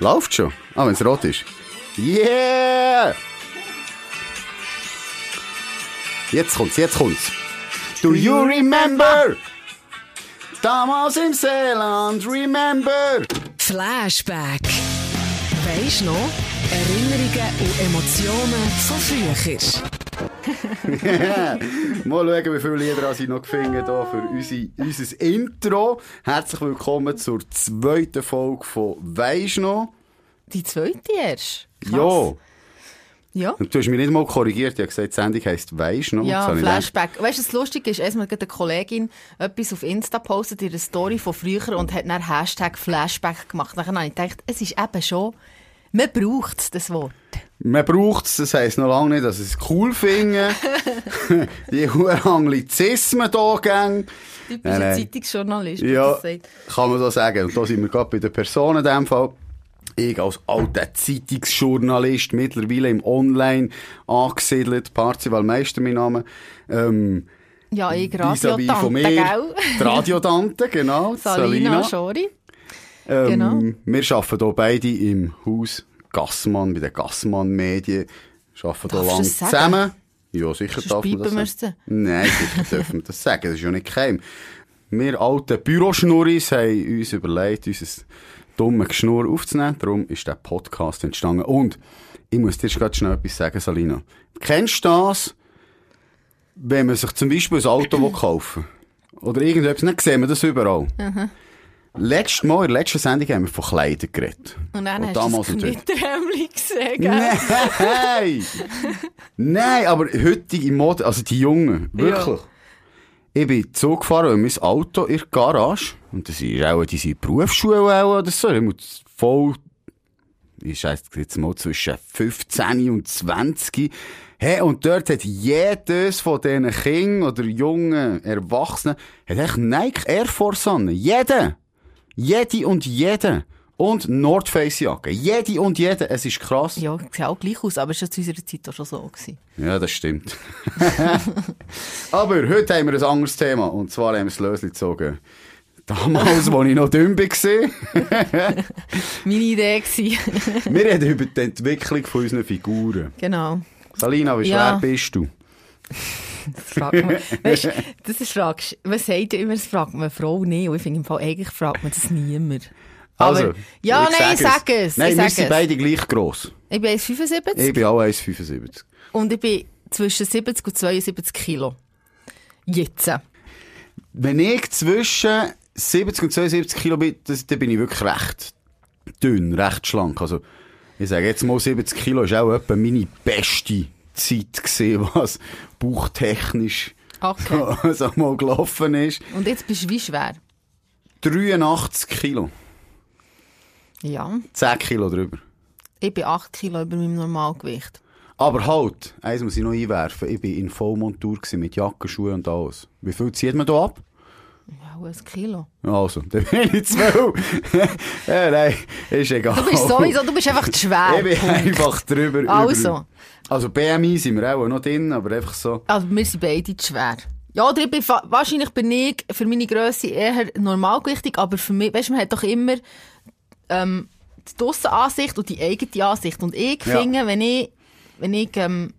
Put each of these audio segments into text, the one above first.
Läuft schon? Ah, wenn es rot ist. Yeah! Jetzt kommt's, jetzt kommt's. Do you remember? Damals im Seeland, remember? Flashback. Weisst noch? Erinnerungen und Emotionen von früher. Mal schauen, wie viele Lieder ich noch gefunden habe für unsere, unser Intro. Herzlich willkommen zur zweiten Folge von Weisst noch? Die zweite erst? Krass. Ja. Ja. Du hast mich nicht mal korrigiert. Ich habe gesagt, die Sendung heisst Weisst noch? Ja, Flashback. Weißt du, was lustig ist? Erstmal hat eine Kollegin etwas auf Insta postet, ihre Story von früher und hat dann Hashtag Flashback gemacht. Dann habe ich gedacht, es ist eben schon, man braucht das Wort. Man braucht es, das heisst noch lange nicht, dass ich es cool finde. die hohen Anglizismen hier gehen. Typischer nein. Zeitungsjournalist, Ja, das sagt. kann man so sagen. Und da sind wir gerade bei den Personen in dem Fall. Ich als alter Zeitungsjournalist, mittlerweile im Online angesiedelt, Parzival Meister mein Name. Ähm, Ja, ich Radiotante, mir, gell? die Radiotante, genau, Salina Salina. Schori. Ähm, Genau. Wir arbeiten hier beide im Haus Gassmann, bei den Gassmann Medien. Wir arbeiten hier lang zusammen. Ja, sicher darf man das sagen. Nein, sicher dürfen wir das sagen. Das ist ja nicht geheim. Wir alten Büroschnurris haben uns überlegt, unser dummes Geschnur aufzunehmen. Darum ist der Podcast entstanden. Und ich muss dir gerade schnell etwas sagen, Salina. Kennst du das, wenn man sich zum Beispiel ein Auto will kaufen Oder irgendetwas, dann sehen wir das überall. Letztes Mal, in der letzten Sendung haben wir von Kleidern geredet. Und dann Und hast du das Knitterhemdli gesehen, gell? Nein! Nein, aber heutige Mode, also die Jungen, wirklich. Ich bin Zug gefahren und mein Auto in der Garage. Und das ist auch diese Berufsschule auch oder so. Ich muss voll, ich schätze jetzt mal zwischen 15 und 20. Hey, und dort hat jedes von diesen Kindern oder jungen Erwachsenen, hat echt Nike Air Force an. Jeder! Jede und jede. Und North Face Jacke. Jede und jede. Es ist krass. Ja, sieht auch gleich aus, aber es war zu unserer Zeit auch schon so. Gewesen. Ja, das stimmt. Aber heute haben wir ein anderes Thema. Und zwar haben wir das Lösli gezogen. Damals, als ich noch dünn war. Meine Idee gewesen. wir reden über die Entwicklung von unseren Figuren. genau. Salina, wie Ja. schwer bist du? Das fragt man. Weißt das ist fragst, man sagt ja immer, das fragt man Frau nicht. Und ich finde im Fall, eigentlich fragt man das niemand. Also, Aber, ja, ich nein, ich sag es. Nein, ich wir sag sind beide gleich gross. Ich bin 1,75 Ich bin auch 1,75. und ich bin zwischen 70 und 72 Kilo. Jetzt. Wenn ich zwischen 70 und 72 Kilo bin, das, dann bin ich wirklich recht dünn, recht schlank. Also, ich sage jetzt mal 70 Kilo ist auch etwa meine beste Zeit gesehen, was bauchtechnisch Okay. so mal gelaufen ist. Und jetzt bist du wie schwer? 83 Kilo. Ja. 10 Kilo drüber. Ich bin 8 Kilo über meinem Normalgewicht. Aber halt, eins muss ich noch einwerfen. Ich war in Vollmontur mit Jacke, Schuhe und alles. Wie viel zieht man da ab? Ja, ein Kilo. Also, dann bin ich zwölf. ja, nein, ist egal. Du bist sowieso, du bist einfach zu schwer. Ich bin einfach drüber. Also. Also BMI sind wir auch noch drin, aber einfach so. Also, wir sind beide zu schwer. Ja, oder ich bin, wahrscheinlich bin ich für meine Grösse eher normalgewichtig, aber für mich, weißt du, man hat doch immer, ähm, die Aussenansicht und die eigene Ansicht. Und ich Ja. finde, wenn ich, wenn ich, ähm,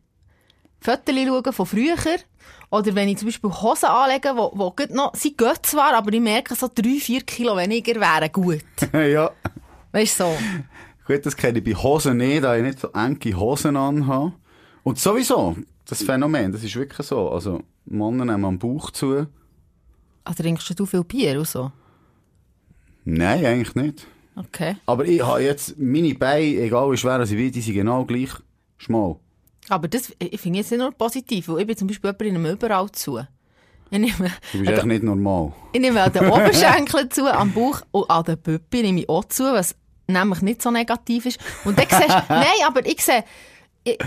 Fotos schaue von früher, oder wenn ich zum Beispiel Hosen anlege, wo, wo noch, sie gehen zwar, aber ich merke, so drei, vier Kilo weniger wären gut. ja. Weißt du, so. Gut, das kenne ich bei Hosen nicht, da ich nicht so enge Hosen anhabe. Und sowieso, das Phänomen, das ist wirklich so. Also, Männer nehmen am Bauch zu. Also trinkst du viel Bier und so? Nein, eigentlich nicht. Okay. Aber ich habe jetzt meine Beine, egal wie schwer sie wie, die sind genau gleich schmal. Aber das ich finde ich jetzt nicht nur positiv, weil ich bin zum Beispiel jemand in einem überall zu. Ich nehme, Du bist echt nicht normal. ich nehme an den Oberschenkeln zu, am Bauch und an den Püppi nehme ich auch zu, was nämlich nicht so negativ ist. Und dann siehst du, nein, aber ich sehe, ich,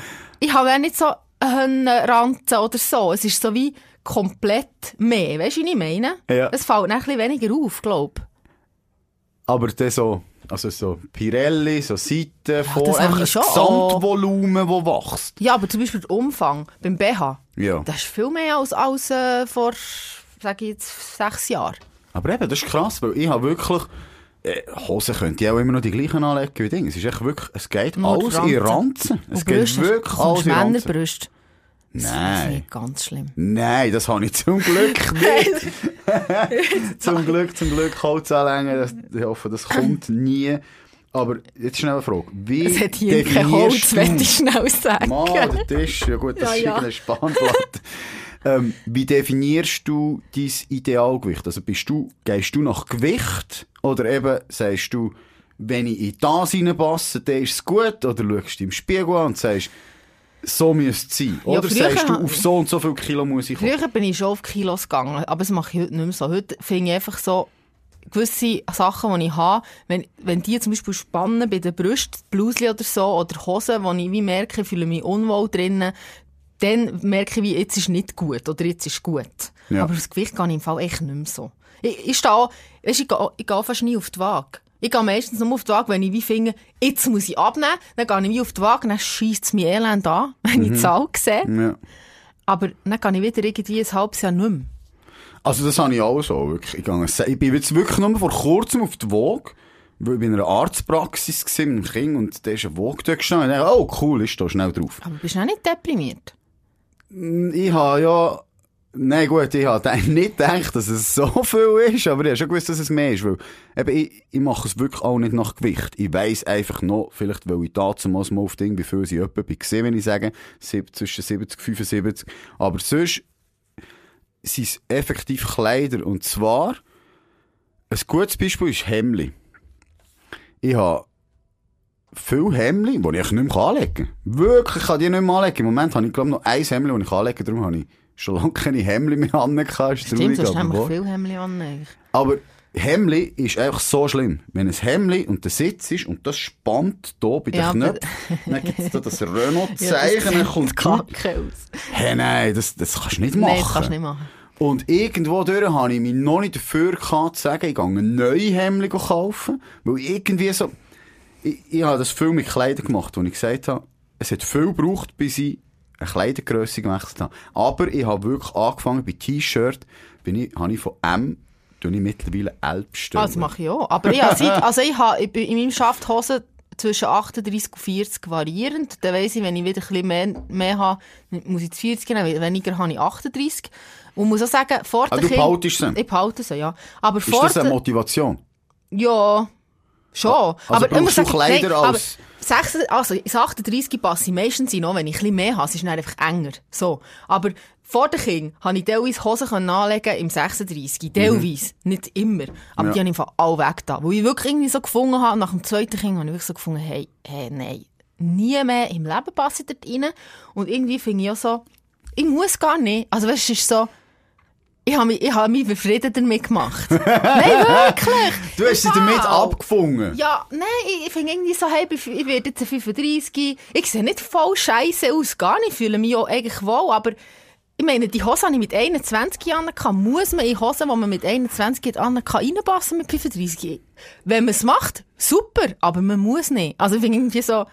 ich habe ja nicht so einen Ranzen oder so. Es ist so wie komplett mehr. Weißt du, was ich meine? Ja. Es fällt ein bisschen weniger auf, glaube ich. Aber dann so, also so Pirelli, so Seiten, vor, das einfach ein schon Gesamtvolumen, das wächst. Ja, aber zum Beispiel der Umfang beim BH, Ja. das ist viel mehr als, als äh, vor, sage ich jetzt, sechs Jahren. Aber eben, das ist krass, weil ich habe wirklich äh, Hosen könnte ich auch immer noch die gleichen anlegen wie Dinge. Es ist echt wirklich, es geht Nur alles in Ranzen. Es Und geht Brüste, wirklich alles in Ranzen. Männerbrüste. Das Nein. nicht ganz schlimm. Nein, das habe ich zum Glück nicht. zum Glück, zum Glück Holz anlängen. Das- Ich hoffe, das kommt nie. Aber jetzt schnell eine Frage. Wie Es hat hier kein Holz, möchte du- ich schnell sagen. Mal, der Tisch, ja gut, das Ja, ist ja. eine Spanplatte. Ähm, wie definierst du dein Idealgewicht? Also bist du, gehst du nach Gewicht? Oder eben sagst du, wenn ich in das reinpasse, dann ist es gut? Oder schaust du im Spiegel an und sagst, so müsste es sein? Oder sagst du, auf so und so viel Kilo muss ich kommen? Früher bin ich schon auf Kilos gegangen, aber das mache ich heute nicht mehr so. Heute finde ich einfach so gewisse Sachen, die ich habe, wenn, wenn die zum Beispiel spannen bei den Brüsten, Blusli oder so, oder Hosen, wo ich wie merke, ich fühle mich unwohl drinnen, dann merke ich, wie, jetzt ist nicht gut oder jetzt ist gut. Ja. Aber das Gewicht gehe ich im Fall echt nicht mehr so. Ich, ich stehe, weißt, ich gehe, ich gehe fast nie auf die Waage. Ich gehe meistens nur auf die Waage, wenn ich wie finde, jetzt muss ich abnehmen, dann gehe ich wie auf die Waage, dann scheisst es mir elend an, wenn ich die Zahl sehe. Ja. Aber dann kann ich wieder irgendwie ein halbes Jahr nicht mehr. Also das habe ich auch so, wirklich. Ich, gehe, ich bin jetzt wirklich nur vor kurzem auf die Waage, weil ich bin in einer Arztpraxis war mit dem Kind und da ist eine Waage gestanden und ich dachte, oh cool, ist da schnell drauf. Aber bist du auch nicht deprimiert? Ich habe ja, nein gut, ich habe nicht gedacht, dass es so viel ist, aber ich habe schon gewusst, dass es mehr ist, weil eben, ich, ich mache es wirklich auch nicht nach Gewicht. Ich weiss einfach noch, vielleicht weil ich damals mal auf Ding, wie viel sie etwa gesehen, wenn ich sage, zwischen 70 und 75, aber sonst sind es effektiv Kleider und zwar, ein gutes Beispiel ist Hemli. Ich habe viele Hemli, die ich nicht mehr anlegen kann. Wirklich, ich kann die nicht mehr anlegen. Im Moment habe ich, glaube noch ein Hemli, das ich anlegen kann. Darum habe ich schon lange keine Hemli mehr. Ist Stimmt, aber nämlich wahr. viel Hemdli an. eigentlich. Aber Hemli ist einfach so schlimm. Wenn ein Hemli und der Sitz ist und das spannt hier bei den Ja, Knöpfen, dann gibt es da das Ja, Renault-Zeichen, sieht Blut. kacke aus. Hey, nein, das, das kannst du nicht machen. Nein, das kannst du nicht machen. Und irgendwo durch habe ich mich noch nicht dafür gehabt, zu sagen, ich gehe ein neues Hemd kaufen. Weil irgendwie so, ich, ich habe das viel mit Kleidern gemacht, wo ich gesagt habe, es hat viel gebraucht, bis ich eine Kleidergrösse gewechselt habe. Aber ich habe wirklich angefangen, bei T-Shirt, bin ich, habe ich von M, tue ich mittlerweile L bestellen. Ah, das mache ich auch. Aber ich habe, seit, also ich habe in meinem Schaft Hosen zwischen 38 und 40 variierend. Dann weiss ich, wenn ich wieder ein bisschen mehr, mehr habe, muss ich die 40 nehmen, weniger habe ich 38. Und muss auch sagen, vor Ah, der du behaltest sie? Ich behalte sie, ja. Aber ist vor das eine Motivation? Ja, schon. Also aber du sagen, Kleider nein, aber als- 6, also ins 38 passe ich meistens noch, wenn ich ein bisschen mehr habe. Es ist dann einfach enger. So. Aber vor den Kindern konnte ich teilweise Hosen anlegen im 36. Teilweise. Nicht immer. Aber Mhm. Ja. die habe ich einfach alle weg da. Wo ich wirklich irgendwie so gefunden habe, nach dem zweiten Kind habe ich wirklich so gefunden, hey, hey, nein. Nie mehr im Leben passe ich dort rein. Und irgendwie finde ich auch so, ich muss gar nicht. Also weißt du, es ist so, ich habe mich, ich habe mich befriedet damit gemacht. nein, wirklich. Du hast sie damit abgefunden. Ja, nein, ich, ich finde irgendwie so, hey, ich werde jetzt 35, ich sehe nicht voll scheiße aus, gar nicht, ich fühle mich auch eigentlich wohl, aber ich meine, die Hose habe ich mit 21 Jahren kann. Muss man in Hosen, die man mit 21 hat, an kann reinpassen mit 35? Wenn man es macht, super, aber man muss nicht. Also ich finde irgendwie so,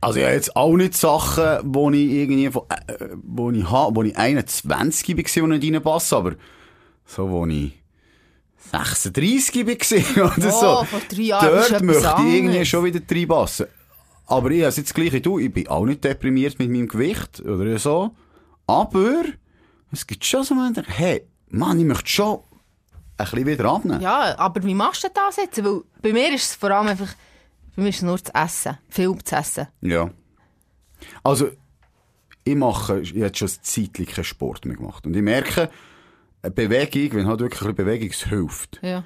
Also ich habe jetzt auch nicht Sachen, wo ich irgendwie, von, äh, wo ich habe, wo ich 21 war, die nicht reinpassen, aber so, wo ich 36 war oder so. Oh, vor drei Jahren Dort möchte ich irgendwie schon wieder reinpassen. Aber ich habe es jetzt gleich du, ich bin auch nicht deprimiert mit meinem Gewicht oder so. Aber es gibt schon so Momente, hey, Mann, ich möchte schon ein bisschen wieder abnehmen. ja, aber wie machst du das jetzt? Weil bei mir ist es vor allem einfach, bei mir ist es nur zu essen, viel zu essen. Ja. Also, ich mache, ich habe jetzt schon ein Zeitchen keinen Sport mehr gemacht. Und ich merke, Bewegung, wenn halt wirklich ein bisschen Bewegung hilft, Ja.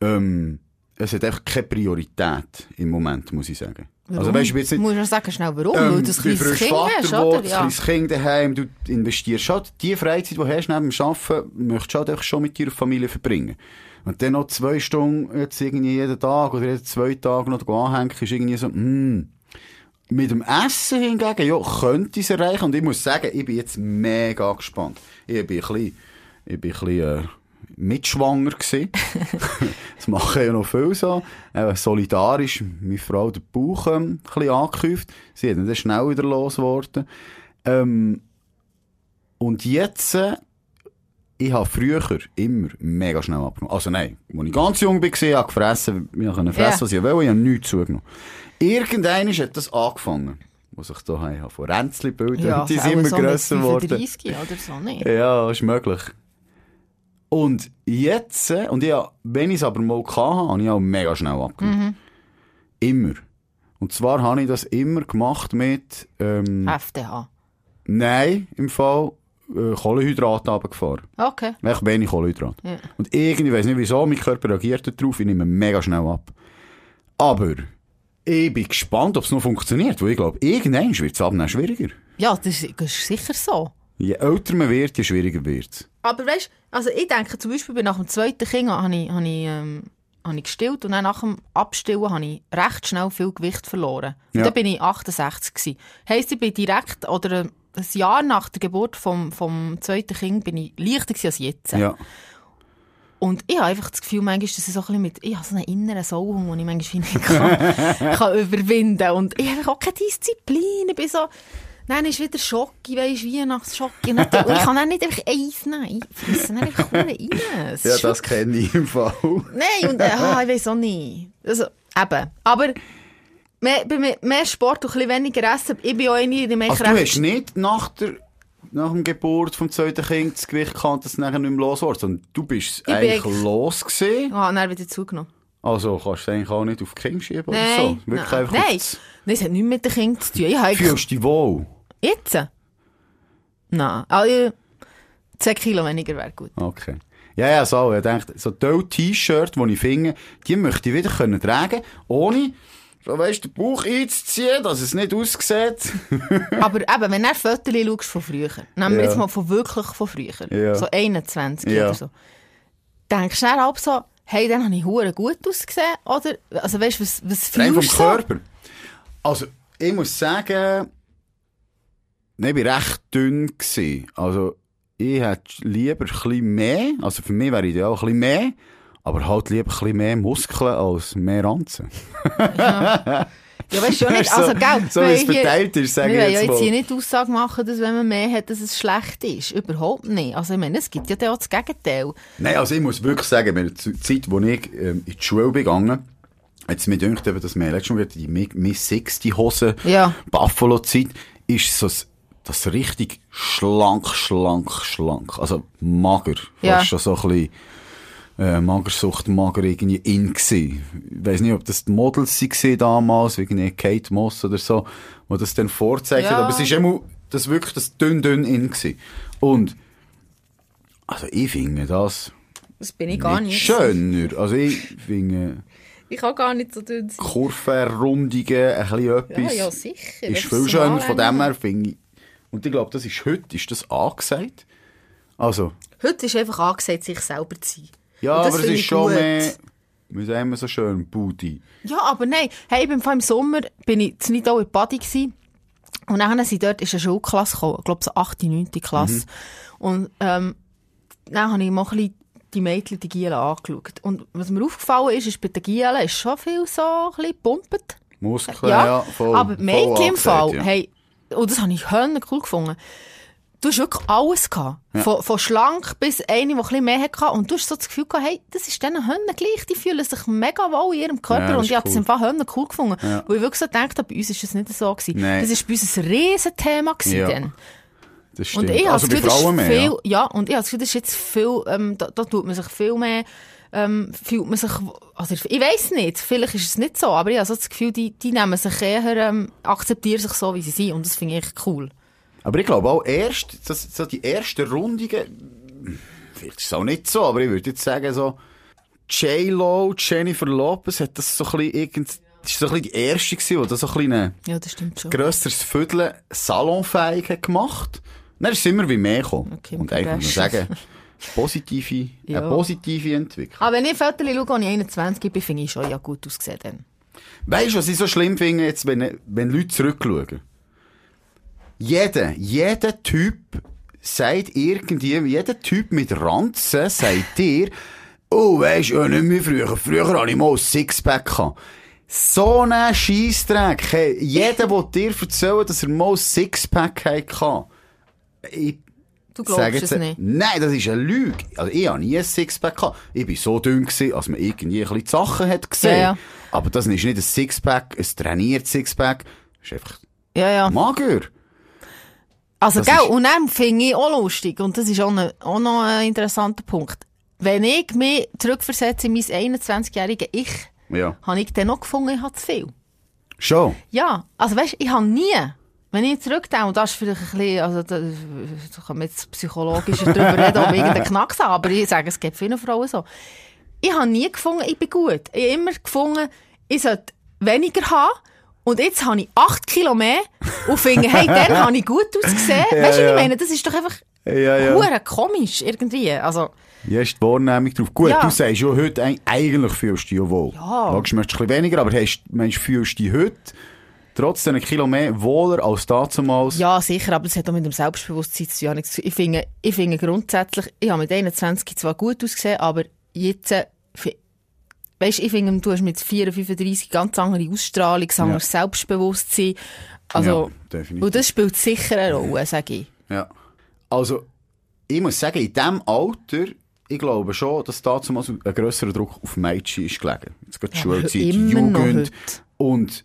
ähm, es hat einfach keine Priorität im Moment, muss ich sagen. Also, Warum? weißt du, ich bin jetzt nicht, Muss man sagen, schnell, warum? ähm, Weil du ein kleines Kind hast, oder? ein Ja. kleines Kind daheim, du investierst schon, die Freizeit, die du hast neben dem Arbeiten, möchtest du halt schon mit deiner Familie verbringen. Und dann noch zwei Stunden, jetzt irgendwie jeden Tag oder jeden zwei Tage noch anhängen, ist irgendwie so, hm. Mit dem Essen hingegen, ja, könnte ich es erreichen. Und ich muss sagen, ich bin jetzt mega gespannt. Ich bin ein bisschen, ich bin ein bisschen, äh, mitschwanger gewesen. das machen ja noch viel so. Äh, solidarisch, meine Frau den Bauch ähm, ein bisschen angekauft. Sie hat dann schnell wieder losgeworden. Ähm, und jetzt, äh, ich habe früher immer mega schnell abgenommen. Also nein, als ich ganz jung war, habe ich gefressen, ich konnte fressen, Ja. was ich wollte, ich habe nichts zugenommen. Irgendwann hat das angefangen, was ich da habe, von Ränzli bilden, Ja, die sind immer so grösser geworden. 35 oder so, nicht? Ja, ist möglich. Und jetzt, äh, und hab- wenn ich es aber mal hatte, habe ich auch mega schnell abgenommen. Immer. Und zwar habe ich das immer gemacht mit, ähm, FDH. nein, im Fall, äh, Kohlenhydrate runtergefahren. Okay. Echt wenig Kohlenhydrate. Ja. Und irgendwie, weiß nicht wieso, mein Körper reagiert darauf, ich nehme mega schnell ab. Aber, ich bin gespannt, ob es noch funktioniert, weil ich glaube, irgendwann wird es abnehmen schwieriger. Ja, das ist, das ist sicher so. Je älter man wird, je schwieriger wird es. Aber weißt also ich denke zum Beispiel, bei nach dem zweiten Kind habe ich, habe ich, ähm, habe ich gestillt und dann nach dem Abstillen habe ich recht schnell viel Gewicht verloren. Und Ja. dann bin ich 68 gewesen. Heisst, ich bin direkt, oder ein Jahr nach der Geburt vom, vom zweiten Kind bin ich leichter als jetzt. Ja. Und ich habe einfach das Gefühl, manchmal, dass ich so ein bisschen mit, ich habe so einen inneren Sauhung, den ich manchmal nicht kann, kann überwinden Und ich habe auch keine Disziplin. Ich bin so, dann ist wieder Schocki, weisst du, Weihnachtsschocki. Und, dann- ich kann dann nicht einfach eins nehmen. Ich fresse dann einfach rein. Es Ja, das kenne ich im Fall. Nein, und, äh, ah, ich weiß auch nicht. Also, eben. Aber, mehr, bei mehr, mehr Sport und ein bisschen weniger Essen. Ich bin auch eine, die mich Also du hast nicht nach der nach dem Geburt vom zweiten Kind das Gewicht gehabt, dass es nachher nicht mehr los wurde, sondern du bist bin eigentlich los gewesen. Ah, dann wieder zugenommen. Also kannst du es eigentlich auch nicht auf die Kinder schieben oder Nein. so. Wirklich nein. einfach Nein. auf Nein, es hat nichts mit den Kindern zu tun. Ich das- Fühlst du dich wohl? Jetzt? Nein. Also, 10 Kilo weniger wäre gut. Okay. Ja, ja, so. Ich denke, so tolle T-Shirt, die ich finde, die möchte ich wieder können tragen, ohne, so weißt, den Bauch einzuziehen, dass es nicht aussieht. Aber eben, wenn du Fotos schaust von früher, nehmen wir Ja. jetzt mal von wirklich von früher, Ja. so 21 Ja. oder so, denkst du dann auch so, hey, dann habe ich hure gut ausgesehen, oder? Also weißt du, was, was vom fühlst du so? Körper. Also, ich muss sagen, nein, ich war recht dünn. Gewesen. Also, ich hätte lieber ein bisschen mehr, also für mich wäre ideal ein bisschen mehr, aber halt lieber ein bisschen mehr Muskeln als mehr Ranzen. Ja, weißt du nicht, so, also, gell, so wie es verteilt ist, sage ich wollen ja jetzt jetzt hier nicht Aussage machen, dass wenn man mehr hat, dass es schlecht ist. Überhaupt nicht. Also ich meine, es gibt ja auch das Gegenteil. Nein, also ich muss wirklich sagen, in der Zeit, wo ich ähm, in die Schule begangen, jetzt mir eben, dass wir letztes Mal die Mi- Miss 60 Hose, Ja. Buffalo-Zeit, ist so das, das richtig schlank, schlank, schlank. Also mager. Ja. Fast schon so ein bisschen, äh, Magersucht, mager irgendwie in gsi. Ich weiss nicht, ob das die Models waren damals, wie irgendwie Kate Moss oder so, wo das dann vorzeichnet, Ja. aber es ist immer, das wirklich das dünn, dünn in gsi. Und, also ich finde das Das bin ich nicht schöner. Also ich finde Ich kann gar nicht so dünn sein. Kurvenrundungen, ein bisschen etwas. Ja, ja, sicher. Ist viel schöner, von dem her finde ich. Und ich glaube, das ist heute, ist das angesagt? Also, Heute ist einfach angesagt, sich selber zu sein. ja, aber es ist schon gut. mehr, wie sagen wir so schön, Booty. Ja, aber nein. Hey, ich bin vor allem im Sommer bin ich zu Nidau in Badi gsi. Und dann sind dort ist eine Schulklasse gekommen. Ich glaube, so 8., 9. Klasse. Und, ähm, dann habe ich mal ein bisschen die Mädchen, die Gielen angeschaut. Und was mir aufgefallen ist, ist, bei den Gielen ist schon viel so ein bisschen gepumpt. Muskeln, ja, voll. aber die voll Mädchen im Fall, ja. hey, und das habe ich hören cool gefunden. Du hast wirklich alles gehabt. Von, von schlank bis eine, die ein bisschen mehr hatte. Und du hast so das Gefühl gehabt, hey, das ist denen Hönnen gleich. Die fühlen sich mega wohl in ihrem Körper. Ja, und ich habe das cool. im Fall Hönnen cool gefunden. Ja. Wo ich wirklich so gedacht habe, bei uns ist das nicht so gewesen. Das war bei uns ein Riesenthema gewesen Ja. dann. Das stimmt. Und ich also bei Frauen mehr, viel, ja. ja. und ich habe das Gefühl, das ist jetzt viel, ähm, da, da tut man sich viel mehr, ähm, fühlt man sich, also ich weiß nicht, vielleicht ist es nicht so, aber ich habe so das Gefühl, die, die nehmen sich eher, ähm, akzeptieren sich so, wie sie sind, und das finde ich cool. Aber ich glaube auch erst, das, so die ersten Rundungen, vielleicht ist es auch nicht so, aber ich würde jetzt sagen, so, J-Lo, Jennifer Lopez hat das so ein bisschen das ist so ein bisschen die erste die das so ein Ja, das grösseres Viertel salonfähig hat gemacht. Dann ist es immer wie mehr gekommen. Okay, Und eigentlich muss man sagen, positive, Ja. eine positive Entwicklung. Aber wenn ich Fotos schaue, ich 21 bin, finde ich schon, ja gut ausgesehen dann. Weißt du, was ich so schlimm finde, jetzt, wenn, wenn Leute zurückschauen? Jeder, jeder Typ sagt irgendwie, jeder Typ mit Ranzen sagt dir, oh, weisst du, ja, nicht mehr früher. Früher hatte ich mal ein Sixpack. gehabt. So ein Scheissdreck. Hey, jeder will dir erzählen, dass er mal ein Sixpack hatte. Ich, Du glaubst es nicht. Nein, das ist eine Lüge. Also ich habe nie ein Sixpack gehabt. Ich war so dünn, gewesen, als man irgendwie ein bisschen die Sachen hat gesehen. Ja, ja. Aber das ist nicht ein Sixpack, ein trainiertes Sixpack. Das ist einfach Ja, ja. mager. Also, Das gell, und dann finde ich auch lustig, und das ist auch, ne, auch noch ein interessanter Punkt. Wenn ich mich zurückversetze in mein 21-jährige Ich, Ja. habe ich dann noch gefunden, ich habe zu viel. Schon. Ja, also weißt, ich habe nie, wenn ich zurückdenke, und das ist vielleicht ein bisschen, also da, da kann man jetzt psychologischer darüber reden, ob ich irgendeinen Knacks habe, aber ich sage, es gibt viele Frauen so. Ich habe nie gefunden, ich bin gut. Ich habe immer gefunden, ich sollte weniger haben. Und jetzt habe ich 8 Kilo mehr und finde, hey, dann habe ich gut ausgesehen. weißt du, ja. ich meine, das ist doch einfach Ja, ja. komisch irgendwie. Also, Ja, ist die Wahrnehmung drauf. Gut, Ja. du sagst ja heute, eig- eigentlich fühlst du dich ja wohl. Ja. Logisch, du ein bisschen weniger, aber hast, meinst, fühlst du dich heute trotz einen Kilo mehr wohler als damals? ja, sicher, aber das hat auch mit dem Selbstbewusstsein zu tun. Ich finde, ich finde grundsätzlich, ich habe mit 21 zwar gut ausgesehen, aber jetzt, äh, fi- weisst, ich finde, du hast mit 4, 35 ganz andere Ausstrahlung, ein anderes Selbstbewusstsein. Also, Ja, definitiv. und das spielt sicher eine Rolle, sage ich. Ja. Also, ich muss sagen, in diesem Alter, ich glaube schon, dass damals ein grösserer Druck auf Mädchen ist gelegen. Jetzt geht die Ja, Schulzeit, Jugend. Und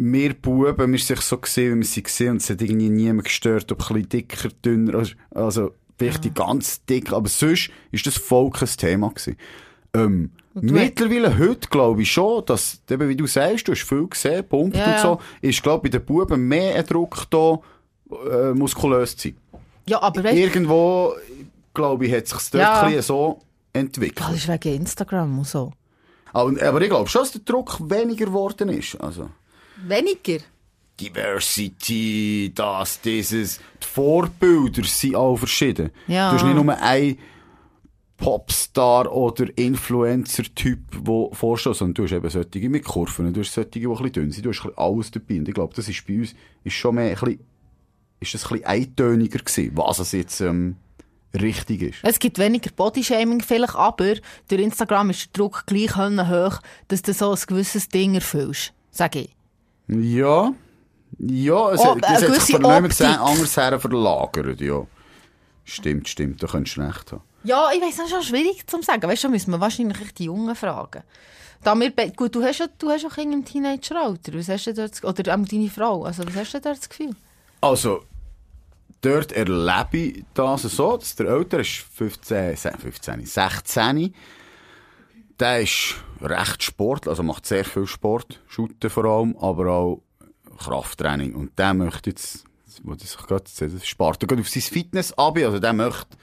wir Buben, wir sind so gesehen, wie wir sie gesehen und es hat irgendwie niemand gestört, ob ein bisschen dicker, dünner, also- also richtig ganz dick, aber sonst ist das voll kein Thema gewesen. Ähm, mittlerweile heute glaube ich schon, dass, eben wie du sagst, du hast viel gesehen, Pumpt Ja, und ja. so, ist glaube ich bei den Buben mehr ein Druck da, äh, muskulös zu sein. Ja, aber weißt Irgendwo, glaube ich, hat sich dort Ja. so entwickelt. das ist wegen Instagram und so. Aber, aber ich glaube schon, dass der Druck weniger geworden ist. Also, Weniger? Diversity, das, dieses, die Vorbilder sind auch verschieden. Ja. Du hast nicht nur ein Popstar oder Influencer-Typ, der vorsteht, sondern du hast eben solche mit Kurven, du hast solche, die ein bisschen dünn sind, du hast alles dabei. Und ich glaube, das ist bei uns, ist schon mehr ein bisschen, ist das ein bisschen eintöniger gewesen, was es jetzt, ähm, richtig ist. Es gibt weniger Bodyshaming vielleicht, aber durch Instagram ist der Druck gleich hoch, dass du so ein gewisses Ding erfüllst. Sag ich. Ja. Ja, es, Oh, eine hat sich von niemand Optik. anders her verlagert, ja. Stimmt, stimmt, da könntest du recht haben. Ja, ich weiss, das ist schon schwierig zu sagen. Weißt du, da müssen wir wahrscheinlich die Jungen fragen. Da wir, gut, du hast ja, du hast ja Kinder im Teenageralter. Was hast du dort, oder auch deine Frau. Also, was hast du dort das Gefühl? Also, dort erlebe ich das so, dass der Ältere ist 15, se- 15, 16. Der ist recht Sport, also macht sehr viel Sport, Shooten vor allem, aber auch Krafttraining. Und der möchte jetzt, wo das sich gerade, das spart er auf sein Fitness ab, also der möchte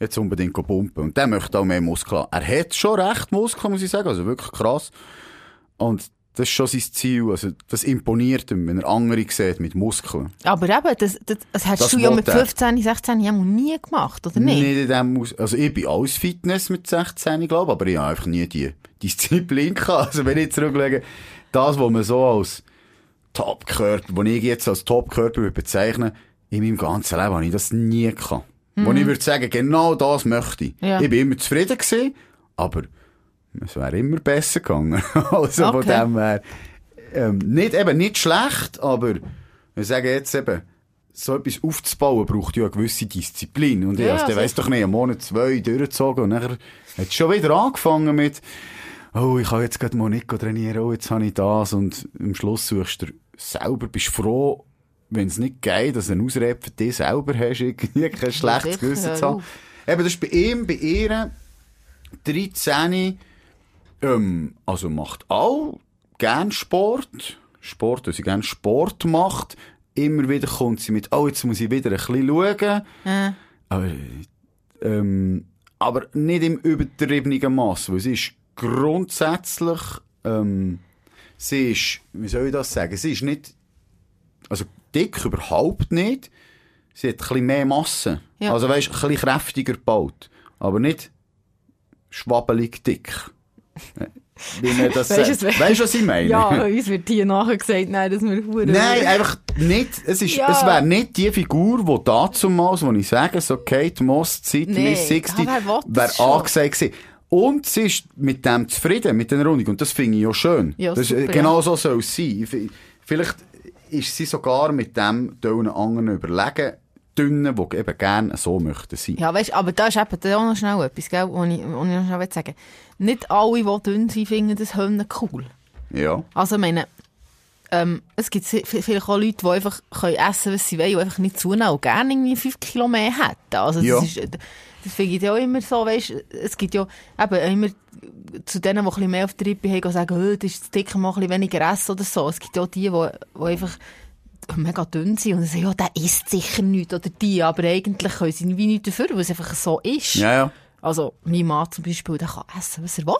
jetzt unbedingt pumpen. Und der möchte auch mehr Muskeln. Er hat schon recht Muskeln, muss ich sagen, also wirklich krass. Und das ist schon sein Ziel, also das imponiert ihm, wenn er andere sieht mit Muskeln. Aber eben, das, das, das hast Das du ja mit er. 15, 16 Jahren nie gemacht, oder nicht? Nicht in dem Aus also ich bin alles Fitness mit 16, glaube aber ich habe einfach nie die Disziplin gehabt. Also wenn ich zurücklege, das, was man so als Top-Körper, was ich jetzt als Top-Körper würde bezeichnen, in meinem ganzen Leben habe ich das nie gehabt. Wo ich würde sagen, genau das möchte ich. Mhm. Ja. Ich bin immer zufrieden gewesen, aber es wäre immer besser gegangen. also von Okay. dem her, ähm, nicht, eben nicht schlecht, aber wir sagen jetzt eben, so etwas aufzubauen braucht ja eine gewisse Disziplin. Und ich Ja, also, der sicher. weiss doch nicht, einen Monat, zwei durchgezogen und dann hat es schon wieder angefangen mit, oh, ich kann jetzt gerade mal nicht trainieren, oh, jetzt habe ich das und am Schluss suchst du selber, bist froh, wenn es nicht geht, dass du eine Ausrede für dich selber hast, irgendwie kein schlechtes Gewissen zu haben. Eben, das ist bei ihm, bei ihr, 13, ähm, also macht auch gern Sport. Sport, dass sie gern Sport macht. Immer wieder kommt sie mit, oh, jetzt muss ich wieder ein bisschen schauen. Ja. Aber, ähm, aber nicht im übertriebenen Mass, weil sie ist grundsätzlich, ähm, sie ist, wie soll ich das sagen, sie ist nicht, also dick überhaupt nicht. Sie hat ein bisschen mehr Masse. Ja. Also weisst, ein bisschen kräftiger gebaut. Aber nicht schwabbelig dick. Wie man das sagt. es- Weißt du, was ich meine? Ja, uns wird hier nachher gesagt, nein, dass wir Huren. Nein, einfach nicht. Es, ist, Ja. es wäre nicht die Figur, die damals, wo ich sage, so Kate Moss, Zeit, Nee, Miss 60, ja, wer will das wäre angesagt gewesen. Und sie ist mit dem zufrieden, mit den Rundung. Und das finde ich ja schön. Ja, das, super, genau ja. so soll es sein. Vielleicht ist sie sogar mit dem den anderen überlegen, Dünnen, die eben gerne so möchten sein. Ja, weißt, aber da ist eben da auch noch schnell etwas, gell, was ich, was ich noch schnell sagen. Nicht alle, die dünn sind, finden das Hühner cool. Ja. Also, ich meine, ähm, es gibt vielleicht auch Leute, die einfach können essen was sie wollen, die einfach nicht zunehmen und gerne irgendwie 5 Kilo mehr hätten. Also, das, Ja. ist, das finde ich ja auch immer so, weißt, es gibt ja eben immer zu denen, die ein bisschen mehr auf der Rippe haben, sagen, oh, das ist zu dick, mal ein bisschen weniger essen oder so. Es gibt ja auch die, die, die einfach mega dünn sind und sagen, ja, der isst sicher nichts oder die, aber eigentlich können sie wie nichts dafür, weil es einfach so ist. Ja, ja. Also, mein Mann zum Beispiel, der kann essen, was er will.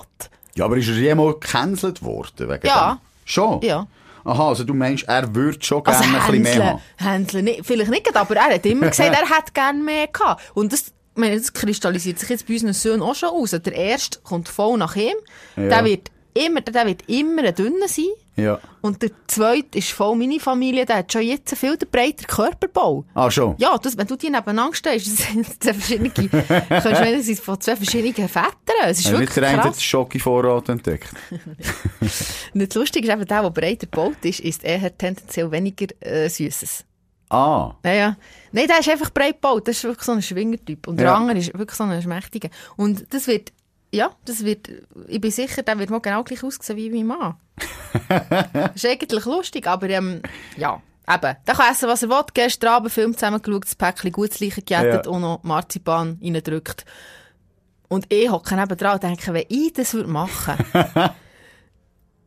Ja, aber ist er jemals gecancelt worden wegen Ja. dem? Schon? Ja. Aha, also du meinst, er würde schon gerne Also ein bisschen mehr haben? Hänseln nicht, vielleicht nicht, aber er hat immer gesagt, er hätte gerne mehr gehabt. Und das, meine, das kristallisiert sich jetzt bei unseren Söhnen auch schon aus. Der erste kommt voll nach ihm. Ja. Der wird immer, der wird immer ein dünner sein. Ja. Und der zweite ist voll meine Familie, der hat schon jetzt viel breiter Körperbau. Ah, schon? Ja, das, wenn du die nebeneinander stehst, sind zwei verschiedene, kannst du sind von zwei verschiedenen Vätern. Es ist Hat wirklich nicht der krass. den Schoki-Vorrat entdeckt? Und das Lustige ist eben, der, der breiter gebaut ist, ist eher tendenziell weniger äh, Süßes. Ah. Ja, ja. Nein, der ist einfach breit gebaut. Das ist wirklich so ein Schwingertyp. Und der Ja. andere ist wirklich so ein Schmächtiger. Und das wird, ja, das wird, ich bin sicher, der wird mal genau gleich aussehen wie mein Mann. das ist eigentlich lustig, aber, ähm, ja. Eben, der kann essen, was er will. Gestern Abend Film zusammengeschaut, das Päckchen gut Leichen gejettet Ja. und noch Marzipan reingedrückt. Und ich hocke neben dran und denke, wenn ich das würde machen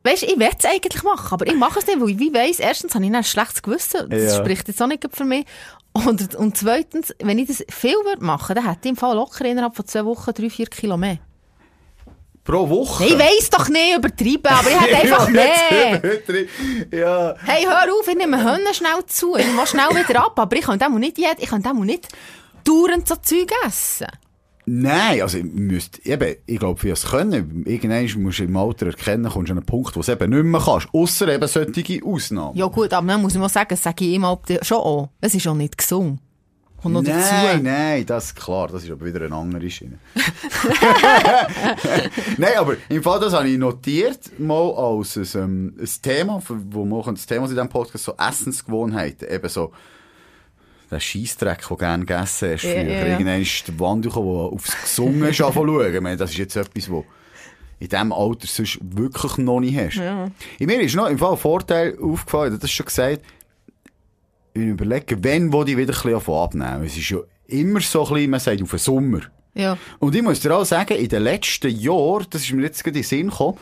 Weißt du, ich will es eigentlich machen, aber ich mache es nicht, weil ich wie weiss, erstens habe ich ein schlechtes Gewissen. Das Ja. spricht jetzt auch nicht für mich. Und, und zweitens, wenn ich das viel würde machen, dann hätte ich im Fall locker innerhalb von zwei Wochen drei, vier Kilo mehr. Pro Woche? Nein, ich weiss doch nicht übertrieben, aber ich hätte einfach mehr. ja. Hey, hör auf, ich nehme Hühner schnell zu. Ich mache schnell wieder ab, aber ich kann dem nicht, jed- ich kann dem nicht dauernd so Zeug essen. Nein, also, ich müsste, eben, ich glaube, für das Können, irgendwann musst du im Alter erkennen, kommst du an einen Punkt, wo du es eben nicht mehr kannst. Ausser eben solche Ausnahmen. Ja gut, aber dann muss ich mal sagen, das sage ich auch schon auch. Es ist auch nicht gesund. Kommt noch nein, dazu. nein, das ist klar, das ist aber wieder eine andere Schiene. nein, aber im Fall, das habe ich notiert, mal als ein, ähm, ein Thema, wo auch das Thema in diesem Podcast, so Essensgewohnheiten, eben so, der Scheissdreck, den du gerne gegessen hast, Ja, früher. ja, ja. Irgendwann ist der Wand gekommen, der aufs Gesungen schauen. Das ist jetzt etwas, wo in diesem Alter sonst wirklich noch nicht hast. In mir ist noch im Fall ein Vorteil aufgefallen, das ist schon gesagt, ich überlege, wenn wo die wieder ein bisschen abnehmen. Es ist ja immer so ein bisschen, man sagt, auf den Sommer. Ja. Und ich muss dir auch sagen, in den letzten Jahren, das ist mir jetzt gerade in den Sinn gekommen,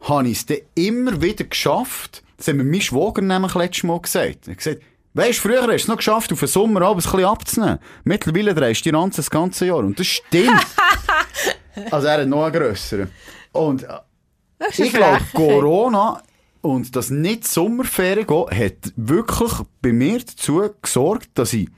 habe ich es dann immer wieder geschafft, das hat mir mein Schwager nämlich letztes Mal gesagt. Er hat gesagt, weisst, früher hast du es noch geschafft, auf den Sommer ein bisschen abzunehmen. Mittlerweile drehst du die Ranze das ganze Jahr. Und das stimmt. also er hat noch einen grösseren. Und ich glaube. Corona und das nicht Sommerferien gehen, hat wirklich bei mir dazu gesorgt, dass ich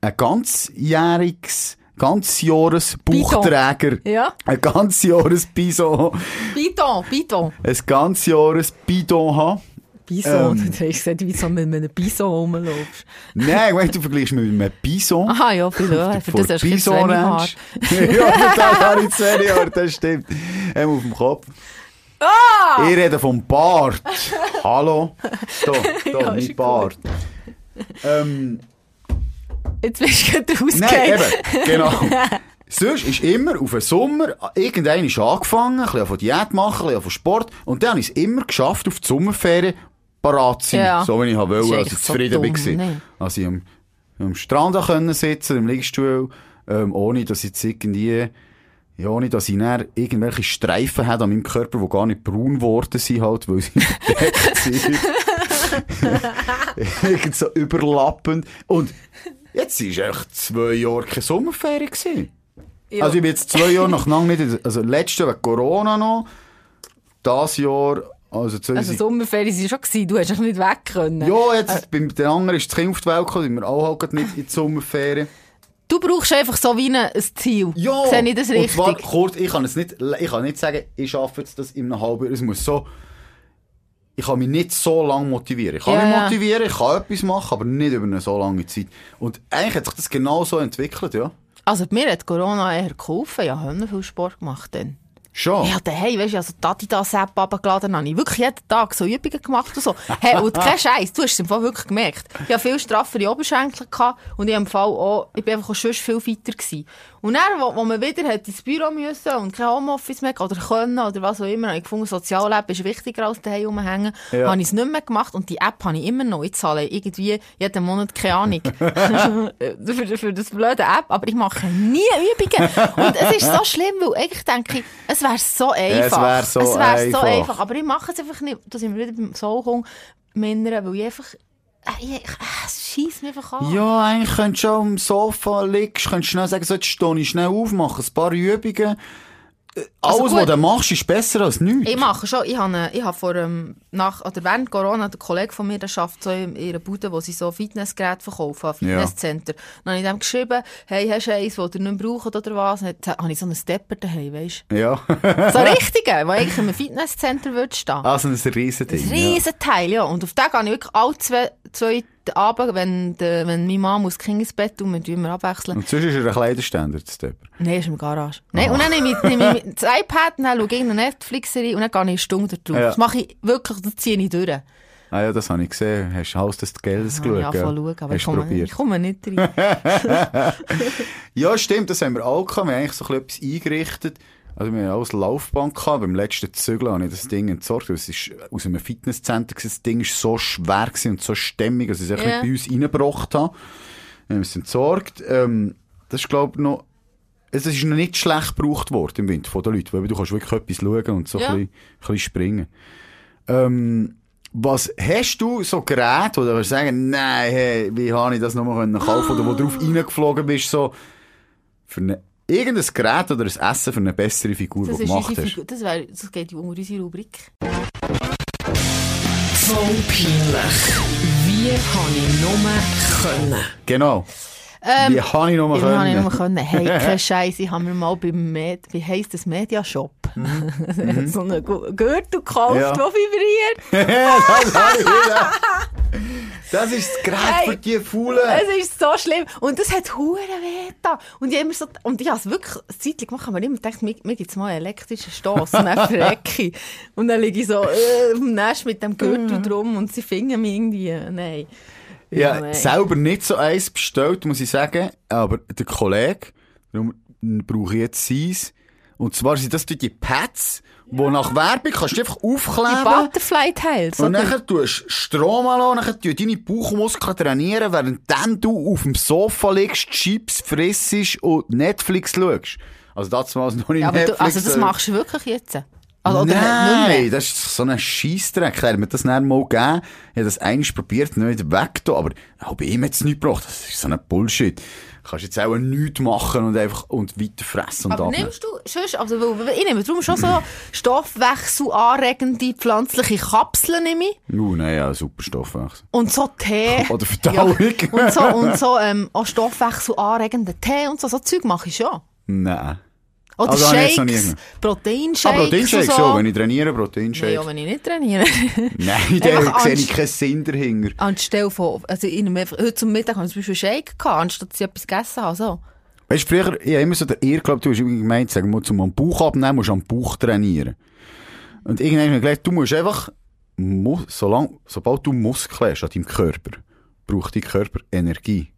ein ganzjähriges, ganzjahres Bauchträger, Ja. ein ganzjahres Bison, Bidon, Bidon. ein ganzjahres Bidon habe. Bison, Ähm. du hast gesagt, wie so mit einem Bison rumlaufst. Nein, wenn du vergleichst mit einem Bison. Aha, ja, viel höher. Für das hast du. Ranch. ja, für das habe ich wenig Haar, das stimmt. Ähm, auf dem Kopf. Ah! Ich rede vom Bart. Hallo? Da, da, Ja, mein. Bart. Ähm, Jetzt bist du gerade nein, eben, genau. Sonst ist immer auf den Sommer, irgendein ist angefangen, ein bisschen von Diät machen, ein bisschen von Sport, und dann habe ich es immer geschafft, auf die Sommerferien parat zu sein. Ja. So wie ich wollte, als ich zufrieden dumm, war. ne? Also ich am, am Strand können sitzen, im Liegestuhl, ähm, ohne dass ich jetzt irgendwie, ja, ohne dass ich dann irgendwelche Streifen habe an meinem Körper, die gar nicht braun geworden sind, halt, weil sie bedeckt sind. Irgend so überlappend. Und jetzt war echt zwei Jahre keine Sommerferien. Gewesen. Ja. Also ich bin jetzt zwei Jahre nach lang nicht, also letztes wegen Corona noch, das Jahr, also 2000 Also Sommerferien waren schon, gewesen. du hast dich nicht weg können. ja, jetzt, beim den anderen ist das Kind auf die Welt gekommen, sind wir auch halt nicht in die Sommerferien. Du brauchst einfach so wie ein Ziel. Ja! Sehe ich das Und zwar, richtig? kurz, ich kann es nicht, ich kann nicht sagen, ich schaffe jetzt das in einem halben Jahr. Es muss so, ich kann mich nicht so lange motivieren. Ich kann Ja, mich motivieren, ich kann etwas machen, aber nicht über eine so lange Zeit. Und eigentlich hat sich das genau so entwickelt, ja. Also mir hat Corona eher geholfen. Ja, haben viel Sport gemacht dann. Schon? Ja, daheim, weißt du, also die Adidas-App runtergeladen habe ich wirklich jeden Tag so Übungen gemacht und so. Hey, und kein Scheiß, du hast es im Fall wirklich gemerkt. Ich hatte viel straffere Oberschenkel gehabt und ich im Fall auch, ich bin einfach auch schon viel weiter gewesen. Und dann, wo, wo man wieder hat ins Büro müssen und kein Homeoffice mehr oder können oder was auch immer, habe ich gefunden, Sozialleben ist wichtiger als daheim rumhängen. Ja. Habe ich es nicht mehr gemacht und die App habe ich immer noch. Ich zahle irgendwie jeden Monat, keine Ahnung, für, für das blöde App, aber ich mache nie Übungen. Und es ist so schlimm, weil eigentlich denke ich, es wäre so einfach. wär so es wär so einfach. einfach. Aber ich mache es einfach nicht. Da sind wir wieder beim Soulkung Männer, weil ich einfach, es scheisst mich einfach an. Ja, eigentlich könntest du schon am Sofa liegen, könntest schnell sagen, so, jetzt stehe ich schnell auf, mache ein paar Übungen. Also Alles, gut. was du machst, ist besser als nichts. Ich mache schon, ich habe, ich habe vor, ähm, nach, oder während Corona, der Kollege von mir, der arbeitet so in ihrer Bude, wo sie so Fitnessgeräte verkaufen, Fitnesscenter. Dann habe ich dem geschrieben, hey, hast du eins, das ihr nicht braucht oder was? Dann habe ich so einen Stepper daheim, weißt Ja. du? So richtigen, wo eigentlich in einem Fitnesscenter würde stehen. also ein Riesending. Ein Riesenteil, ja. Und auf den gehe ich wirklich alle zwei, zwei Abend, wenn, der, wenn meine Mama muss Kind ins Bett tun, wir tun immer abwechseln. Und sonst ist er ein Kleiderständer, der Stepper. Nein, ist der Garage. Nein, und dann nehme ich, nehme ich das iPad, dann schaue ich irgendeine Netflix-Serie und dann gehe ich eine Stunde drauf. Ja. Das mache ich wirklich, das ziehe ich durch. Ah ja, das habe ich gesehen. Hast du Haus des Geldes geschaut? ja, voll schauen, aber ich komme, ich komme nicht rein. Ja, stimmt, das haben wir auch gehabt. Wir haben eigentlich so ein bisschen etwas eingerichtet. Also wir haben auch eine Laufband gehabt. Beim letzten Zügel habe ich das Ding entsorgt. Es ist aus einem Fitnesscenter. Das Ding ist so schwer und so stämmig, dass ich es nicht bei uns reingebracht habe. Wir haben es entsorgt. Ähm, das ist, glaube ich, noch... Es ist noch nicht schlecht gebraucht worden im Winter von den Leuten, weil du kannst wirklich etwas schauen und so Ja. ein, bisschen, ein bisschen springen. Ähm, was hast du so Geräte, oder du sagen, nein, hey, wie habe ich das nochmal können kaufen oder wo du drauf reingeflogen bist, so, für eine, irgendein Gerät oder ein Essen für eine bessere Figur, Das, die du gemacht hast? Figur, das, wär, das geht unter unsere Rubrik. Voll peinlich. Wie habe ich nur können? Genau. Ähm, wie habe ich nochmal Wie habe ich können? nur können? Hey, kein Scheiß, ich habe mir mal beim Med, wie heisst das, Mediashop, so einen Gürtel gekauft, Mhm. Ja. der vibriert. das habe ich wieder. Das ist das Gerät Hey. für die Faulen. Es ist so schlimm. Und das hat hure weh da. Und ich immer so, und ich habe es wirklich eine Zeit lang gemacht, aber immer gedacht, mir, mir gibt's mal einen elektrischen Stoss verrecke ich. Und dann liege ich so, äh, auf dem Nest mit dem Mhm. Gürtel drum und sie fingen mich irgendwie, äh, nein. Ja, nein. selber nicht so eins bestellt, muss ich sagen. Aber der Kollege, darum brauche ich jetzt seins. Und zwar sind das die Pads, wo nach Werbung kannst du einfach Die aufkleben. Butterfly-Teils. Und dann tust du Strom an, dann tust deine Bauchmuskeln trainieren, während du auf dem Sofa liegst, Chips frissest und Netflix schaust. Also das war noch nicht Ja, aber Netflix. du, also das äh, machst du wirklich jetzt? Also, nicht Nein, das ist so ein Scheissdreck. Er hat mir das dann mal gegeben. Ich habe das einmal probiert, nicht weg aber auch bei ihm hat es nicht gebracht. Das ist so ein Bullshit. Du kannst jetzt auch nichts machen und einfach und weiter fressen und Aber nimmst du, sonst, also, ich nehme darum schon so stoffwechselanregende pflanzliche Kapseln nehme ich. Uh, nein, ja, super Stoffwechsel. Und so Tee. Oder Verdauung. Ja. Und so, und so, ähm, auch stoffwechselanregenden Tee und so, so Zeug mache ich schon. Nein. Oder Also, Shakes. Proteinshakes. Ah, Proteinshakes, so. so. Wenn ich trainiere, Proteinshakes. ja, wenn ich nicht trainiere. Nein, da sehe ich keinen Sinn dahinter. Anstelle von, also ich nehme einfach, heute zum Mittag habe ich zum Beispiel Shake gehabt, anstatt dass ich etwas gegessen habe, so. Weißt du, früher, ich habe immer so der Irr geglaubt, du hast irgendwie gemeint, sagen wir, zum Bauch abnehmen, musst du am Bauch trainieren. Und irgendwann habe ich gedacht, du musst einfach, mu solang, sobald du Muskeln hast an deinem Körper, braucht dein Körper Energie.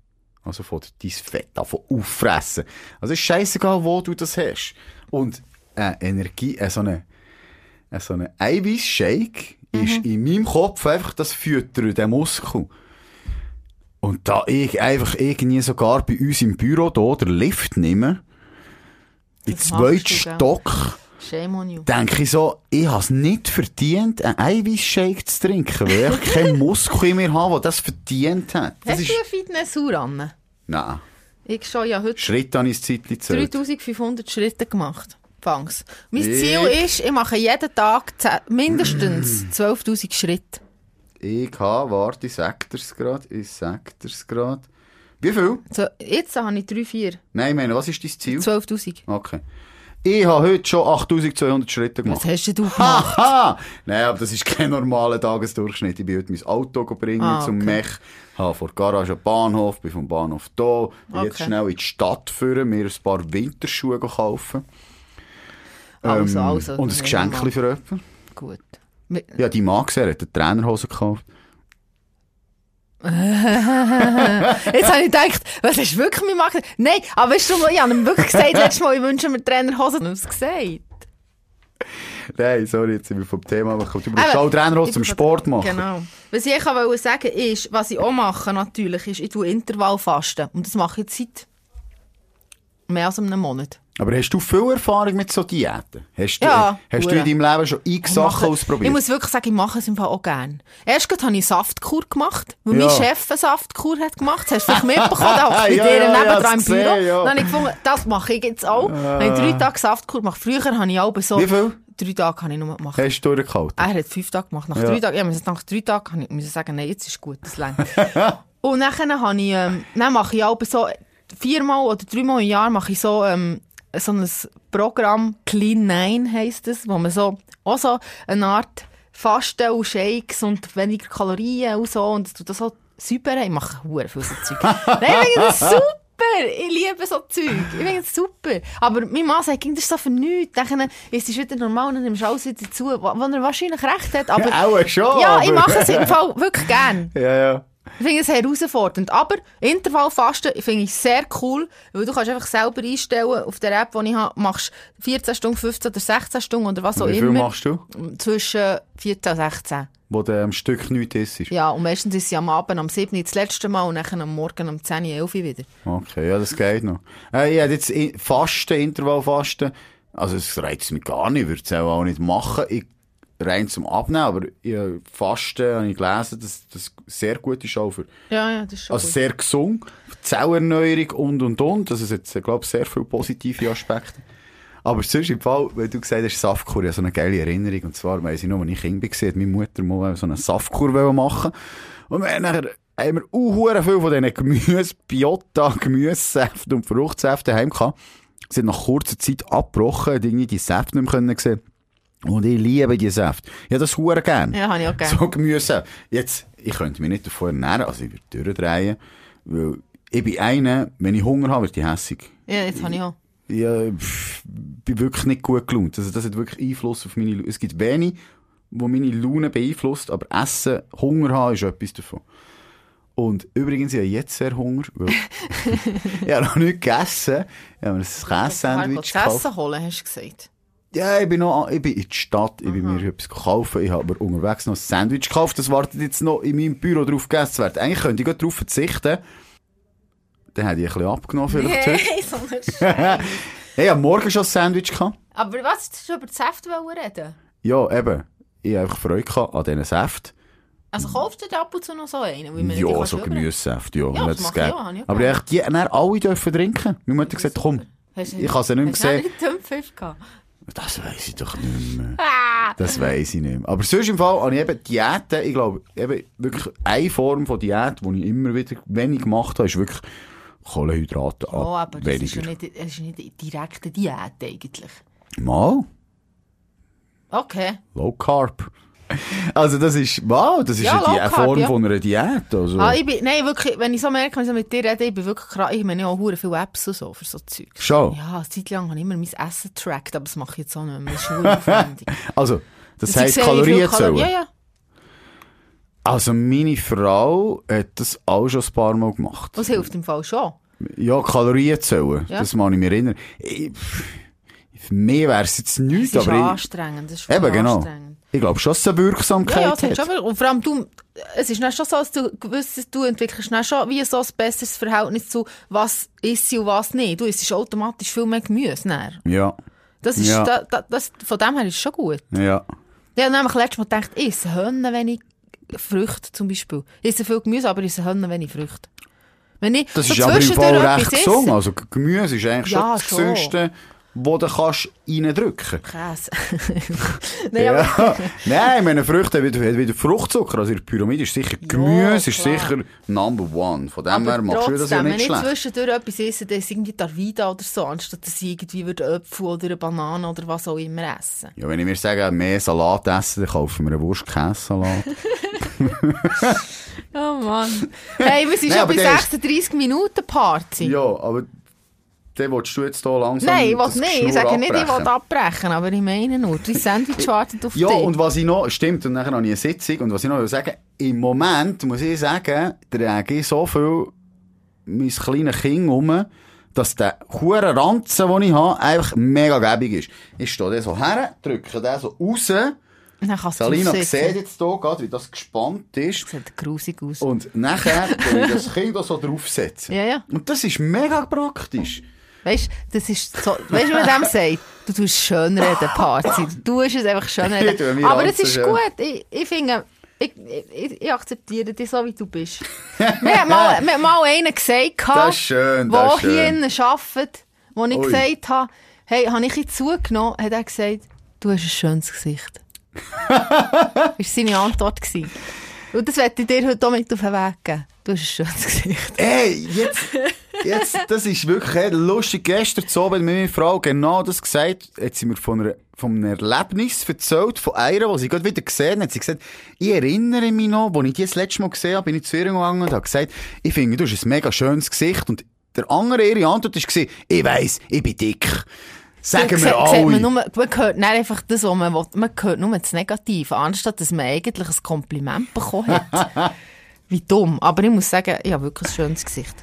Also von dein Fett davon auffressen. Also es ist scheißegal, wo du das hast. Und äh, Energie, äh, so eine, äh, so eine Eiweißshake ist in meinem Kopf einfach das Füttern, der Muskel. Und da ich einfach irgendwie sogar bei uns im Büro da den Lift nehme, in zweiten? Stock, Shame on you. denke ich so, ich habe es nicht verdient, einen Eiweißshake zu trinken, weil ich keinen Muskel mir habe, der das verdient hat. Das Hast ist, du eine Fitnessuhr an? Nein, Ich schon ja heute Schritt an ins Zeitchen gezählt. 3500 Schritte gemacht. Fangs. Mein Ich- Ziel ist, ich mache jeden Tag mindestens 12.000 Schritte. Ich habe, warte, ich sag dir's grad, ich sag dir's grad. Wie viel? So, jetzt habe ich 3, 4. Nein, ich meine, was ist dein Ziel? 12.000. Okay. Ich habe heute schon 8200 Schritte gemacht. Was hast du gemacht? Haha! Nein, aber das ist kein normaler Tagesdurchschnitt. Ich bin heute mein Auto bringen Ah, zum okay. Mech, habe vor der Garage einen Bahnhof, bin vom Bahnhof da, bin jetzt Okay. schnell in die Stadt führen, mir ein paar Winterschuhe kaufen. Also, Ähm, also. und ein Geschenk für jemanden. Gut. Ja, die Mann gesehen, hat eine Trainerhose gekauft. Jetzt habe ich gedacht, was du wirklich mit machen? Nein, aber weißt du, ich habe ihm wirklich gesagt, letztes Mal, ich wünsche mir Trainerhosen. Ich habe es gesagt. Nein, sorry, jetzt sind wir vom Thema abgekommen. Du musst auch Trainerhose zum Sport machen. Genau. Was ich auch wollte sagen ist, was ich auch mache natürlich, ist, ich tue Intervallfasten. Und das mache ich seit mehr als einem Monat. Aber hast du viel Erfahrung mit so Diäten? Hast, du- Ja, hast du in deinem Leben schon x Sachen ausprobiert? Ich muss wirklich sagen, ich mache es im Fall auch gerne. Erst habe ich Saftkur gemacht, weil Ja. mein Chef eine Saftkur hat gemacht. Das hast du vielleicht mitbekommen, da hockt bei Ja, dir ja, ja, nebendran im Büro. gesehen, ja. Dann habe ich gefunden, das mache ich jetzt auch. Dann habe ich drei Tage Saftkur gemacht. Früher habe ich auch so... Wie viel? Drei Tage habe ich nur gemacht. Hast du durchgehalten? Er hat fünf Tage gemacht. Nach Ja. drei Tagen, ja, nach drei Tagen habe ich müssen sagen, nein, jetzt ist gut, das längt. Und dann habe ich, ähm, dann mache ich auch so, viermal oder dreimal im Jahr mache ich so, ähm, so ein Programm, Clean 9 heisst es, wo man so, auch so eine Art Fasten und Shakes und weniger Kalorien und so, und es tut das so säubern. Ich mache hure viel so Zeug. Nein, ich finde das super! Ich liebe so Zeug. Ich finde das super. Aber mein Mann sagt, das ist so für nichts. Dann ist es wieder normal und dann nimmst du alles wieder zu, wo er wahrscheinlich recht hat. Aber Auch schon. ja, ich mache es im Fall wirklich gern. Ja, ja. Ich finde es herausfordernd. Aber Intervallfasten finde ich sehr cool, weil du kannst einfach selber einstellen, auf der App, die ich habe, machst 14 Stunden, 15 oder 16 Stunden oder was auch Wie viel immer. machst du? Zwischen 14 und 16. Wo du am Stück nichts isst? Ja, und meistens ist sie am Abend am 7. Uhr das letzte Mal und dann am Morgen um 10 Uhr, 11 Uhr wieder. Okay, ja, das geht noch. Äh, ich hätte jetzt Fasten, Intervallfasten. Also, es reizt mich gar nicht, würde es auch, nicht machen. Ich, rein zum Abnehmen, aber ich, Fasten habe ich gelesen, dass das sehr gut ist auch für, Ja, ja, das ist schon also gut. sehr gesund, Zellerneuerung und und und. Das ist jetzt, ich glaube sehr viele positive Aspekte. Aber sonst im Fall, weil du gesagt hast, Saftkur, ja so eine geile Erinnerung. Und zwar, weiss ich noch, als ich Kind war, hat meine Mutter mal so eine Saftkur machen Und wir haben nachher, haben wir auch viel von diesen Gemüse, Biota, Gemüsesäften und Fruchtsäften heim gehabt. Sie hat nach kurzer Zeit abgebrochen, irgendwie die Säfte nicht mehr sehen. Und ich liebe die Säfte. Habe das hure gern. Ja, habe ich auch gerne. So Gemüse. Jetzt, ich könnte mich nicht davon ernähren, also ich würde durchdrehen, weil ich bin einer, wenn ich Hunger habe, wird ich hässig. Ja, jetzt habe ich auch. Ich pff, bin wirklich nicht gut gelaunt. Also das hat wirklich Einfluss auf meine Laune. Es gibt wenig, wo meine Laune beeinflusst, aber Essen, Hunger haben ist etwas davon. Und übrigens, ich habe jetzt sehr Hunger, weil ich habe noch nicht gegessen. Ich habe mir ein Käse-Sandwich gekauft. Essen holen, hast du gesagt. Ja, ich bin noch, ich bin in die Stadt, ich bin mir etwas kaufen, ich habe aber unterwegs noch ein Sandwich gekauft, das wartet jetzt noch in meinem Büro drauf gegessen zu werden. Eigentlich könnte ich darauf verzichten. Dann hätte ich ein bisschen abgenommen vielleicht heute. Hey, so ein. Ich habe morgen schon ein Sandwich gehabt. Aber was, du über die Säfte reden? Ja, eben. Ich habe einfach Freude an diesen Säften. Also kaufst du ab und zu noch so einen? Ja, so Gemüsesäfte, ja. Ja, Wenn das mache ich auch, ich Aber ich habe die dann alle dürfen trinken. Meine Mutter gesagt, komm, Hast ich habe sie nicht mehr hast gehabt? Das weiss ich doch nicht mehr. Ah! Das weiss ich nicht mehr. Aber sonst im Fall habe ich eben Diäten, ich glaube, eben wirklich eine Form von Diät, die ich immer wieder wenig gemacht habe, ist wirklich Kohlenhydrate Oh, ab. aber das ist, ja weniger. nicht, das ist nicht direkte Diät eigentlich. Mal, Okay. Low Carb. Also das ist, wow, das ist Ja, Low eine Carb, Form ja. von einer Diät. Also. Ah, ich bin, nein, wirklich, wenn ich so merke, wenn ich so mit dir rede, ich bin wirklich krass, ich meine auch viele Apps und so für so Zeug. Schon? Ja, eine Zeit lang habe ich immer mein Essen getrackt, aber das mache ich jetzt auch nicht mehr. Das ist aufwendig. Also, das Und heisst Kalorien- zählen. Ja, ja. Also meine Frau hat das auch schon ein paar Mal gemacht. Das hilft im Fall schon. Ja, Kalorien zählen, Ja. das kann ich mich erinnern. Ich, für mich wäre es jetzt nichts, Das ist aber ich, anstrengend. Das ist Eben, genau. anstrengend. ich glaube schon, dass es eine Ja, Wirksamkeit ja, es hat schon. Und vor allem du, es ist schon so, dass du gewisses, du entwickelst schon wie so ein besseres Verhältnis zu, was isst und was nicht. Du isst automatisch viel mehr Gemüse. Dann. Ja, Das ist, Ja. da, da, das, von dem her ist es schon gut. ja. Ich habe nämlich letztes Mal gedacht, ich esse Hörner wenig Früchte zum Beispiel. Ich esse viel Gemüse, aber ich esse Hörner wenig Früchte. Wenn ich Das so ist aber im Fall recht gesund. Also Gemüse ist eigentlich Ja, schon das. Gesündeste, wo du kannst reindrücken Käse. Nein, ja. Nein, meine Früchte haben wieder, Fruchtzucker. Also in der Pyramide ist sicher Gemüse ist klar. sicher Number One. Von dem her machst du das ja trotzdem, wenn nicht ich schlecht. zwischendurch etwas esse, dann ist irgendwie Tarvida oder so, anstatt dass ich irgendwie Äpfel oder eine Banane oder was auch immer essen. Ja, wenn ich mir sage, mehr Salat essen, dann kaufen wir einen Wurst-Käse-Salat. Oh Mann. Hey, wir sind Nein, schon bei der ist- 36 Minuten Party. ja, aber dann willst du jetzt hier langsam Nein, ich will das nicht. Ich sage nicht, ich will abbrechen, aber ich meine nur, die Sandwich wartet auf Ja, dich. und was ich noch, stimmt, und nachher habe ich eine Sitzung, und was ich noch will sagen, im Moment, muss ich sagen, trage ich so viel mein kleines Kind um, dass der hure Ranzen, den ich habe, einfach mega gäbig ist. Ich stehe da so her, drücke den so raus, Salina sieht jetzt hier gerade, wie das gespannt ist, Sieht grusig aus. und nachher tue ich das Kind da so draufsetzen. Ja, ja. Und das ist mega praktisch. Weißt du, das ist so, weißt du, wie man dem sagt? Du tust schön reden, Parzi. Du tust es einfach schön reden. Aber das ist gut. Ich, ich finde, ich, ich, ich akzeptiere dich so, wie du bist. mir, hat mal, mir hat mal einer gesagt, schön, der hier innen arbeitet, wo ich Ui. gesagt habe, hey, habe ich ihn zugenommen, hat er gesagt, du hast ein schönes Gesicht. das war seine Antwort. Gewesen. Und das werde ich dir heute auch mit auf den Weg geben. Du hast ein schönes Gesicht. Ey, jetzt, jetzt, das ist wirklich hey, lustig. Gestern Abend mit meiner Frau genau das gesagt. Jetzt sind wir von, einer, von einem Erlebnis erzählt, von einer, die sie gerade wieder gesehen hat. Sie hat gesagt, ich erinnere mich noch, als ich die das letzte Mal gesehen habe, bin ich zu ihr gegangen und habe gesagt, ich finde, du hast ein mega schönes Gesicht. Und der andere, ihre Antwort war, ich weiss, ich bin dick. Sagen wir alle. Man, nur, man hört nicht einfach das, was man will. Man hört nur das Negative, anstatt dass man eigentlich ein Kompliment bekommen hat. Wie dumm. Aber ich muss sagen, ich habe wirklich ein schönes Gesicht.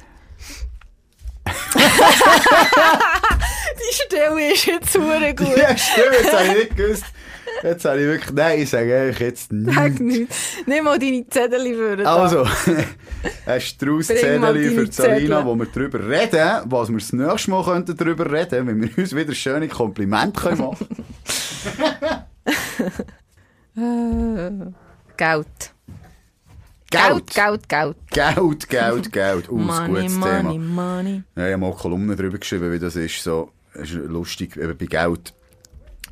Die Stelle ist jetzt super gut. ja, stimmt, jetzt habe ich nicht gewusst. Jetzt habe ich wirklich, nein, ich sage eigentlich jetzt Sag nichts. nichts. Nimm mal deine Zettel für Also, ein Straußzettel mal für Salina, Zettel. wo wir drüber reden, was wir das nächste Mal könnten drüber reden, wenn wir uns wieder schöne Komplimente können machen Geld. Geld. Geld, Geld. Geld, Geld, Geld. Uh, Money, gutes money, Thema. money. Ja, ich habe mal Kolumnen drüber geschrieben, wie das ist. So, ist lustig, eben bei Geld,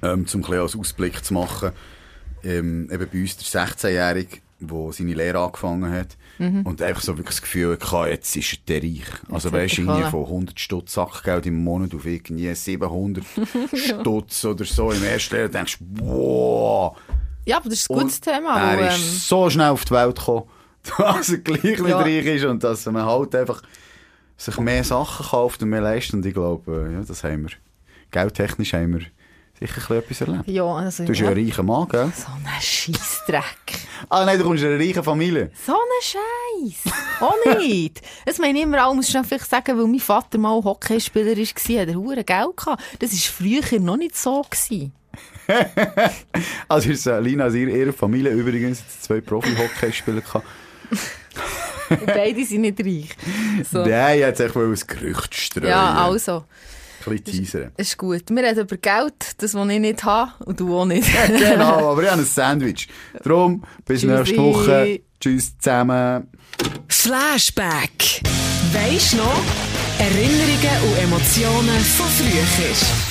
ähm, zum ein als Ausblick zu machen. Ähm, eben bei uns der 16-Jährige, der seine Lehre angefangen hat. Und einfach so wirklich das Gefühl hatte, jetzt ist er reich. Also Mhm. weißt du, irgendwie von 100 Stutz Sackgeld im Monat auf irgendwie 700 Stutz oder so im ersten Jahr. denkst du, wow. Ja, aber das ist ein gutes Und Thema. Er ist ähm, so schnell auf die Welt gekommen, dass er gleich nicht Ja. reich ist und dass man halt einfach sich mehr Sachen kauft und mehr leistet. Und ich glaube, ja, das haben wir. Geldtechnisch haben wir sicher etwas erlebt. ja, also, Du bist ja ein reicher Mann, gell? So ein Scheissdreck. Ah nein, du kommst aus einer reichen Familie. So ein Scheiß. Auch nicht. Das meine ich immer auch, muss ich vielleicht sagen, weil mein Vater mal Hockeyspieler war, hat er hure Geld gehabt. Das war früher noch nicht so. Gewesen. Also ist äh, Lina aus ihrer, Familie übrigens zwei Profi-Hockeyspieler gehabt. Beide sind nicht reich. So. Nein, jetzt echt mal ein Gerücht streuen. Ja, also, bisschen teasern. ist gut. Wir reden über Geld, das, was ich nicht habe, und du auch nicht. genau, aber ich habe ein Sandwich. Darum, bis Tschüssi. nächste Woche. Tschüss zusammen. Flashback. Weisst noch? Erinnerungen und Emotionen von früher.